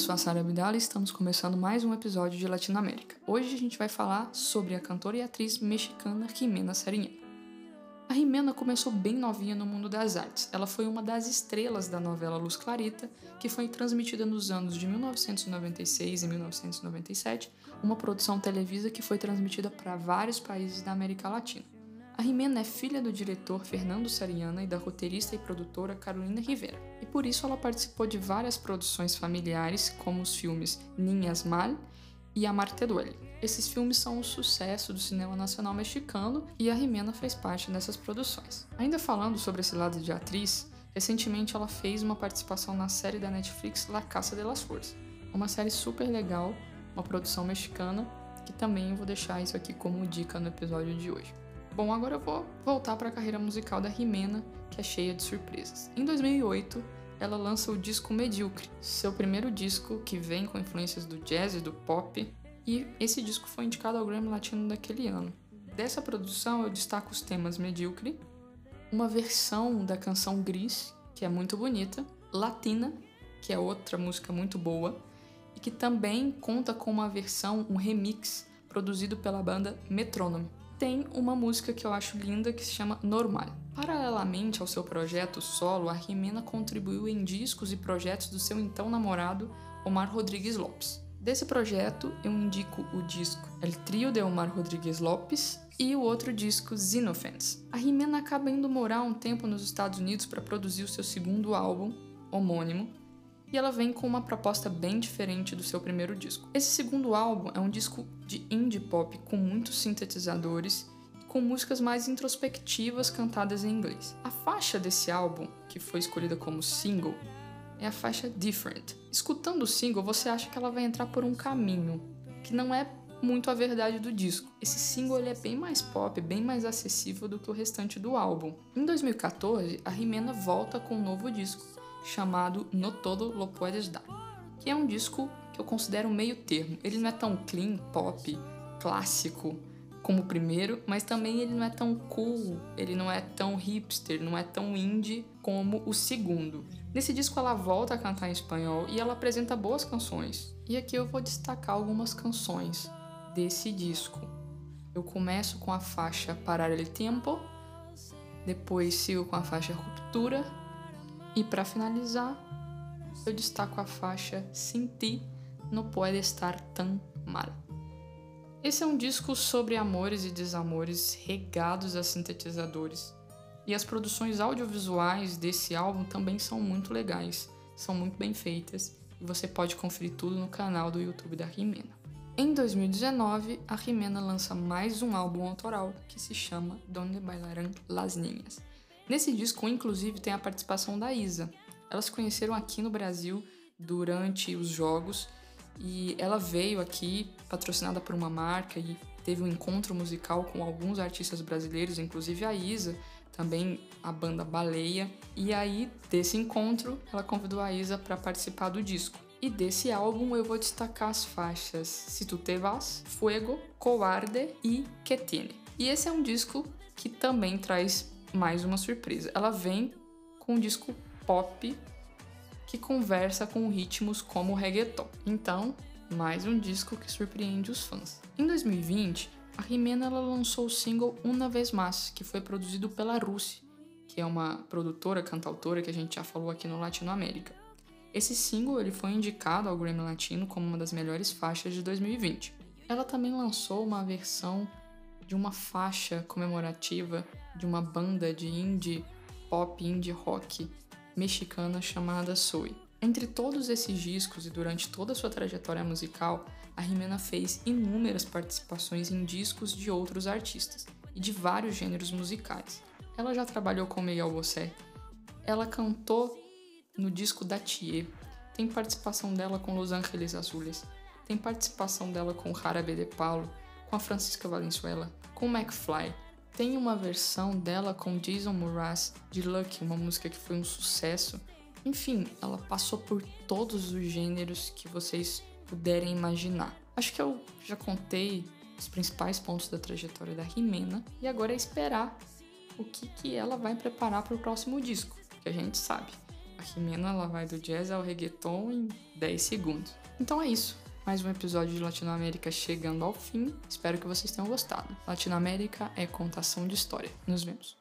sou a Sara Abdala e estamos começando mais um episódio de Latinoamérica. Hoje a gente vai falar sobre a cantora e atriz mexicana Jimena Sariñana. A Jimena começou bem novinha no mundo das artes. Ela foi uma das estrelas da novela Luz Clarita, que foi transmitida nos anos de 1996 e 1997, uma produção televisa que foi transmitida para vários países da América Latina. A Jimena é filha do diretor Fernando Sariana e da roteirista e produtora Carolina Rivera, e por isso ela participou de várias produções familiares, como os filmes Ninhas Mal e Amarte Duele. Esses filmes são um sucesso do cinema nacional mexicano e a Jimena fez parte dessas produções. Ainda falando sobre esse lado de atriz, recentemente ela fez uma participação na série da Netflix La Caça de las Flores, uma série super legal, uma produção mexicana, que também vou deixar isso aqui como dica no episódio de hoje. Bom, agora eu vou voltar para a carreira musical da Rimena, que é cheia de surpresas. Em 2008, ela lança o disco Medíocre, seu primeiro disco que vem com influências do jazz e do pop, e esse disco foi indicado ao Grammy Latino daquele ano. Dessa produção eu destaco os temas Medíocre, uma versão da canção Gris, que é muito bonita, Latina, que é outra música muito boa, e que também conta com uma versão, um remix produzido pela banda Metronome tem uma música que eu acho linda que se chama Normal. Paralelamente ao seu projeto solo, a Jimena contribuiu em discos e projetos do seu então namorado Omar Rodrigues Lopes. Desse projeto, eu indico o disco El Trio de Omar Rodrigues Lopes e o outro disco Xenofans. A Jimena acaba indo morar um tempo nos Estados Unidos para produzir o seu segundo álbum, homônimo, e ela vem com uma proposta bem diferente do seu primeiro disco. Esse segundo álbum é um disco de indie pop com muitos sintetizadores e com músicas mais introspectivas cantadas em inglês. A faixa desse álbum, que foi escolhida como single, é a faixa Different. Escutando o single, você acha que ela vai entrar por um caminho que não é muito a verdade do disco. Esse single ele é bem mais pop, bem mais acessível do que o restante do álbum. Em 2014, a Rimena volta com um novo disco, chamado No Todo Lo Puedes Dar, que é um disco que eu considero meio termo. Ele não é tão clean, pop, clássico como o primeiro, mas também ele não é tão cool, ele não é tão hipster, não é tão indie como o segundo. Nesse disco ela volta a cantar em espanhol e ela apresenta boas canções. E aqui eu vou destacar algumas canções desse disco. Eu começo com a faixa Parar el Tempo, depois sigo com a faixa Ruptura e para finalizar, eu destaco a faixa Sin ti no puede estar tan mal. Esse é um disco sobre amores e desamores regados a sintetizadores. E as produções audiovisuais desse álbum também são muito legais, são muito bem feitas e você pode conferir tudo no canal do YouTube da Rimena. Em 2019, a Rimena lança mais um álbum autoral que se chama Donde Bailarán las Niñas. Nesse disco, inclusive, tem a participação da Isa. Elas se conheceram aqui no Brasil durante os jogos e ela veio aqui patrocinada por uma marca e teve um encontro musical com alguns artistas brasileiros, inclusive a Isa, também a banda Baleia. E aí, desse encontro, ela convidou a Isa para participar do disco. E desse álbum eu vou destacar as faixas Se Tu Te Vas, Fuego, Covarde e Que Tiene. E esse é um disco que também traz mais uma surpresa. Ela vem com um disco pop que conversa com ritmos como o reggaeton. Então, mais um disco que surpreende os fãs. Em 2020, a Rimena ela lançou o single Una Vez Mais, que foi produzido pela Russi, que é uma produtora, cantautora que a gente já falou aqui no Latinoamérica. Esse single ele foi indicado ao Grammy Latino como uma das melhores faixas de 2020. Ela também lançou uma versão de uma faixa comemorativa de uma banda de indie pop, indie rock mexicana chamada Soy. Entre todos esses discos e durante toda a sua trajetória musical, a Jimena fez inúmeras participações em discos de outros artistas e de vários gêneros musicais. Ela já trabalhou com Miguel Bosé, ela cantou no disco da Thier, tem participação dela com Los Angeles Azules, tem participação dela com Jarabe de Paulo, com a Francisca Valenzuela, com McFly. Tem uma versão dela com Jason Mraz de Lucky, uma música que foi um sucesso. Enfim, ela passou por todos os gêneros que vocês puderem imaginar. Acho que eu já contei os principais pontos da trajetória da Rimena e agora é esperar o que, que ela vai preparar para o próximo disco, que a gente sabe. A Jimena ela vai do jazz ao reggaeton em 10 segundos. Então é isso. Mais um episódio de Latinoamérica chegando ao fim. Espero que vocês tenham gostado. Latinoamérica é contação de história. Nos vemos.